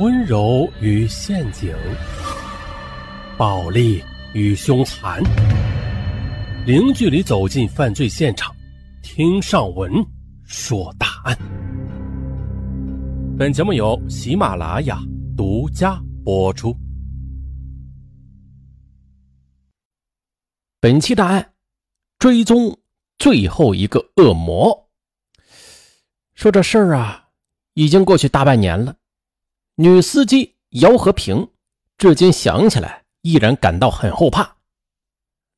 温柔与陷阱，暴力与凶残，零距离走进犯罪现场，听上文说大案。本节目由喜马拉雅独家播出。本期大案追踪最后一个恶魔。说这事儿啊，已经过去大半年了。女司机姚和平至今想起来依然感到很后怕。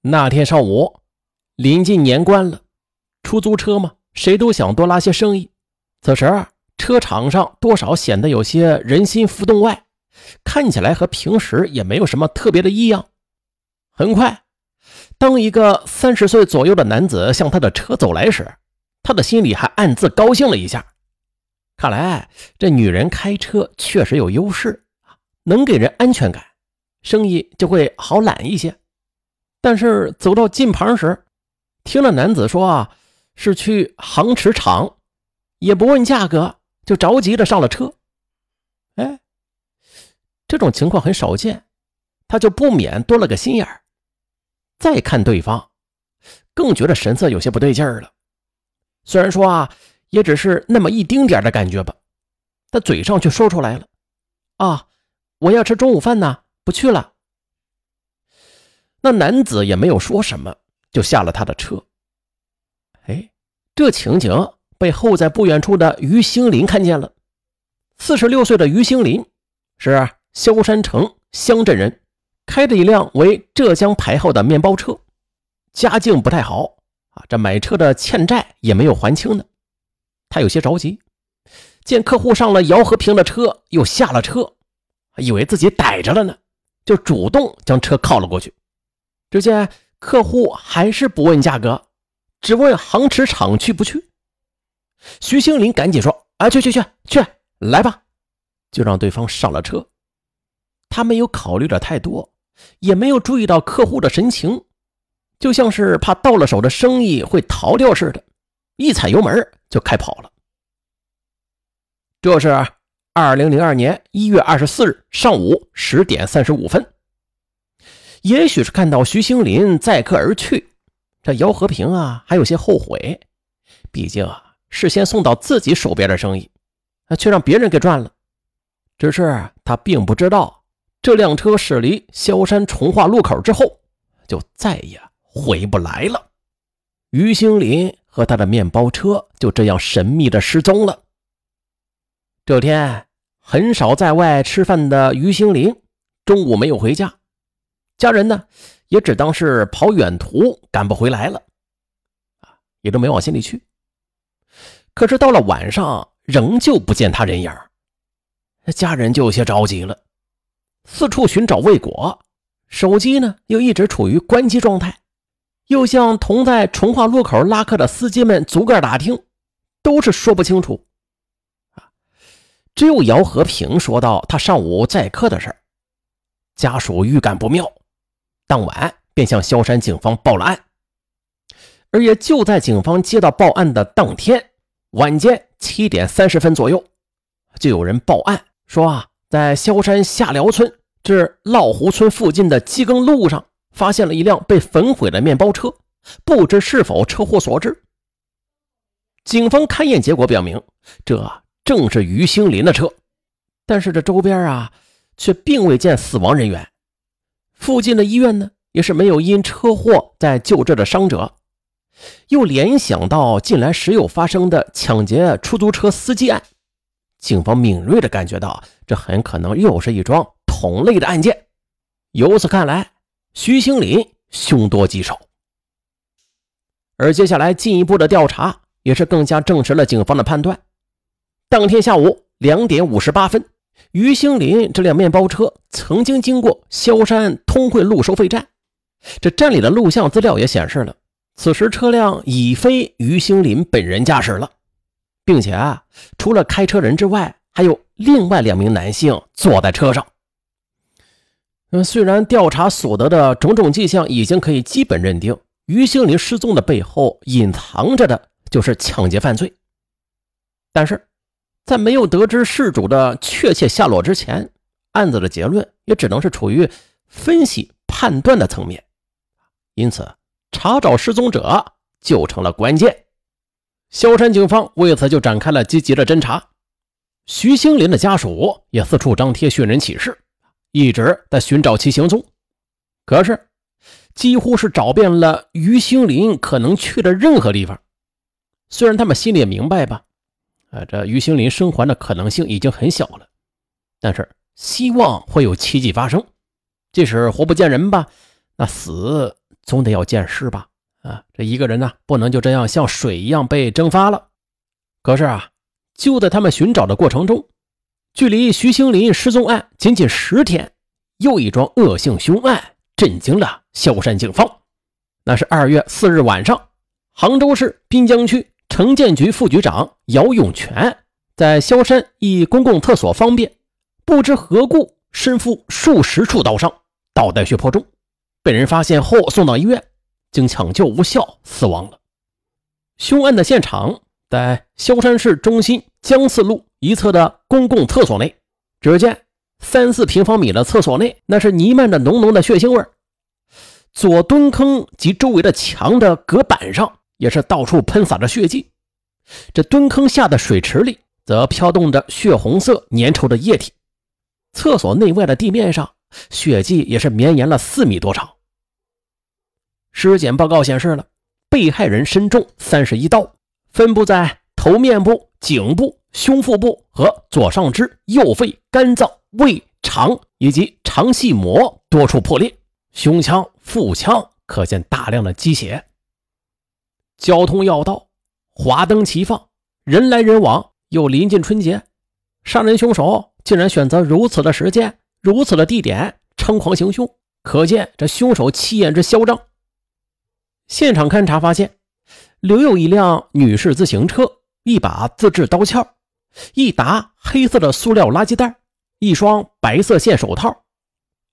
那天上午，临近年关了，出租车嘛，谁都想多拉些生意。此时车场上多少显得有些人心浮动，外看起来和平时也没有什么特别的异样。很快，当一个三十岁左右的男子向他的车走来时，他的心里还暗自高兴了一下。看来这女人开车确实有优势啊能给人安全感，生意就会好揽一些。但是走到近旁时，听了男子说啊是去航驰厂，也不问价格，就着急的上了车。哎，这种情况很少见，他就不免多了个心眼。再看对方，更觉得神色有些不对劲儿了。虽然说啊，也只是那么一丁点的感觉吧，他嘴上却说出来了：“啊，我要吃中午饭呢，不去了。”那男子也没有说什么，就下了他的车。哎，这情景被候在不远处的于兴林看见了。四十六岁的于兴林是萧山城乡镇人，开着一辆为浙江牌号的面包车，家境不太好。啊，这买车的欠债也没有还清呢，他有些着急。见客户上了姚和平的车，又下了车，以为自己逮着了呢，就主动将车靠了过去。只见客户还是不问价格，只问航驰厂去不去。徐兴林赶紧说：“啊，去去去去，来吧！”就让对方上了车。他没有考虑的太多，也没有注意到客户的神情。就像是怕到了手的生意会逃掉似的，一踩油门就开跑了。这是二零零二年一月二十四日上午十点三十五分。也许是看到徐兴林载客而去，这姚和平啊还有些后悔，毕竟啊事先送到自己手边的生意，却让别人给赚了。只是他并不知道，这辆车驶离萧山崇化路口之后，就再也。回不来了，于兴林和他的面包车就这样神秘的失踪了。这天很少在外吃饭的于兴林中午没有回家，家人呢也只当是跑远途赶不回来了，也都没往心里去。可是到了晚上，仍旧不见他人影家人就有些着急了，四处寻找未果，手机呢又一直处于关机状态。又向同在崇化路口拉客的司机们逐个打听，都是说不清楚。啊，只有姚和平说到他上午载客的事儿，家属预感不妙，当晚便向萧山警方报了案。而也就在警方接到报案的当天晚间七点三十分左右，就有人报案说啊，在萧山下寮村至涝湖村附近的机耕路上。发现了一辆被焚毁的面包车，不知是否车祸所致。警方勘验结果表明，这正是于兴林的车，但是这周边啊，却并未见死亡人员。附近的医院呢，也是没有因车祸在救治的伤者。又联想到近来时有发生的抢劫出租车司机案，警方敏锐地感觉到，这很可能又是一桩同类的案件。由此看来。徐兴林凶多吉少，而接下来进一步的调查也是更加证实了警方的判断。当天下午两点五十八分，于兴林这辆面包车曾经经过萧山通惠路收费站，这站里的录像资料也显示了，此时车辆已非于兴林本人驾驶了，并且啊，除了开车人之外，还有另外两名男性坐在车上。虽然调查所得的种种迹象已经可以基本认定于兴林失踪的背后隐藏着的就是抢劫犯罪，但是在没有得知事主的确切下落之前，案子的结论也只能是处于分析判断的层面。因此，查找失踪者就成了关键。萧山警方为此就展开了积极的侦查。徐兴林的家属也四处张贴寻人启事，一直在寻找其行踪。可是，几乎是找遍了于兴林可能去的任何地方。虽然他们心里也明白吧，啊，这于兴林生还的可能性已经很小了，但是希望会有奇迹发生。即使活不见人吧，那死总得要见尸吧？啊，这一个人呢，不能就这样像水一样被蒸发了。可是啊，就在他们寻找的过程中，距离徐兴林失踪案仅仅十天，又一桩恶性凶案震惊了萧山警方。那是二月四日晚上，杭州市滨江区。城建局副局长姚永全在萧山一公共厕所方便，不知何故身负数十处刀伤，倒在血泊中，被人发现后送到医院，经抢救无效死亡了。凶案的现场在萧山市中心江四路一侧的公共厕所内，只见三四平方米的厕所内，那是弥漫着浓浓的血腥味左蹲坑及周围的墙的隔板上。也是到处喷洒着血迹，这蹲坑下的水池里则飘动着血红色粘稠的液体，厕所内外的地面上血迹也是绵延了四米多长。尸检报告显示了被害人身中三十一刀，分布在头面部、颈部、胸腹部和左上肢、右肺、肝脏、胃肠以及肠系膜多处破裂，胸腔、腹腔可见大量的积血。交通要道，华灯齐放，人来人往，又临近春节，杀人凶手竟然选择如此的时间、如此的地点猖狂行凶，可见这凶手气焰之嚣张。现场勘查发现，留有一辆女士自行车、一把自制刀鞘、一沓黑色的塑料垃圾袋、一双白色线手套。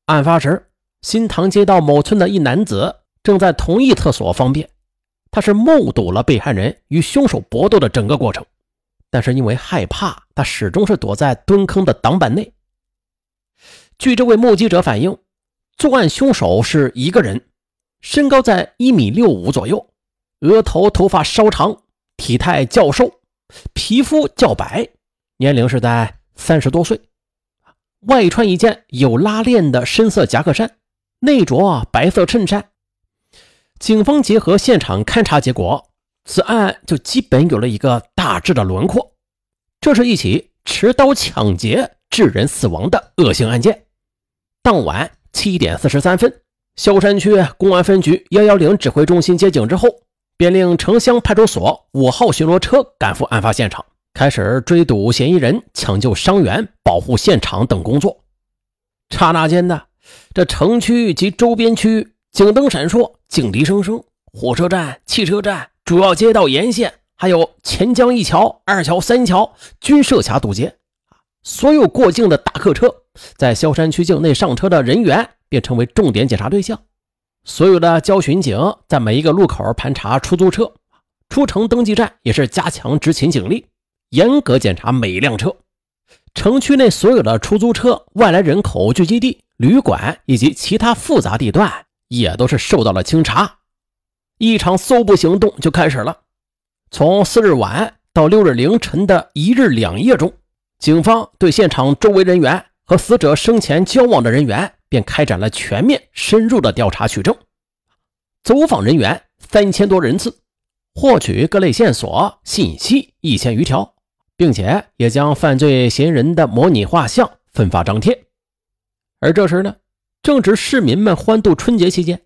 案发时，新塘街道某村的一男子正在同一厕所方便。他是目睹了被害人与凶手搏斗的整个过程，但是因为害怕，他始终是躲在蹲坑的挡板内。据这位目击者反映，作案凶手是一个人，身高在一米六五左右，额头头发稍长，体态较瘦，皮肤较白，年龄是在三十多岁，外穿一件有拉链的深色夹克衫，内着白色衬衫。警方结合现场勘查结果，此案就基本有了一个大致的轮廓。这是一起持刀抢劫致人死亡的恶性案件。当晚七点四十三分，萧山区公安分局幺幺零指挥中心接警之后，便令城乡派出所五号巡逻车赶赴案发现场，开始追堵嫌疑人、抢救伤员、保护现场等工作。刹那间呢，这城区及周边区。警灯闪烁，警笛声声，火车站、汽车站、主要街道沿线，还有钱江一桥、二桥、三桥，均设卡堵截。所有过境的大客车，在萧山区境内上车的人员便成为重点检查对象。所有的交巡警在每一个路口盘查出租车，出城登记站也是加强执勤警力，严格检查每一辆车。城区内所有的出租车、外来人口聚集地、旅馆以及其他复杂地段。也都是受到了清查，一场搜捕行动就开始了。从四日晚到六日凌晨的一日两夜中，警方对现场周围人员和死者生前交往的人员便开展了全面深入的调查取证，走访人员三千多人次，获取各类线索信息一千余条，并且也将犯罪嫌疑人的模拟画像分发张贴。而这时呢？正值市民们欢度春节期间，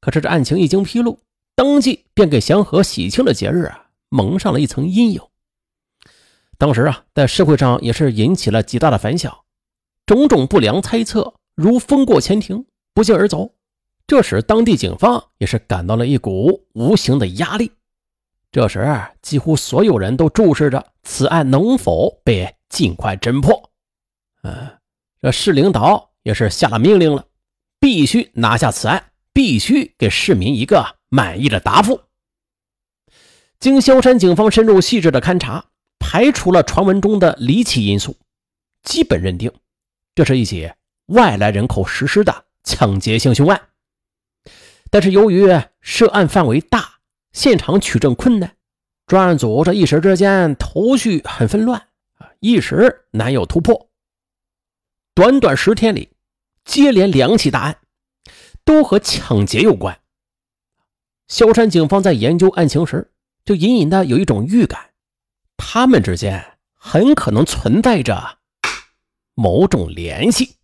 可是这案情一经披露，当即便给祥和喜庆的节日啊蒙上了一层阴影。当时啊，在社会上也是引起了极大的反响，种种不良猜测如风过前庭，不胫而走。这使当地警方也是感到了一股无形的压力。这时，几乎所有人都注视着此案能否被尽快侦破。嗯，这市领导。也是下了命令了，必须拿下此案，必须给市民一个满意的答复。经萧山警方深入细致的勘查，排除了传闻中的离奇因素，基本认定这是一起外来人口实施的抢劫性凶案。但是由于涉案范围大，现场取证困难，专案组这一时之间头绪很纷乱啊，一时难有突破。短短十天里，接连两起大案，都和抢劫有关。萧山警方在研究案情时，就隐隐的有一种预感，他们之间很可能存在着某种联系。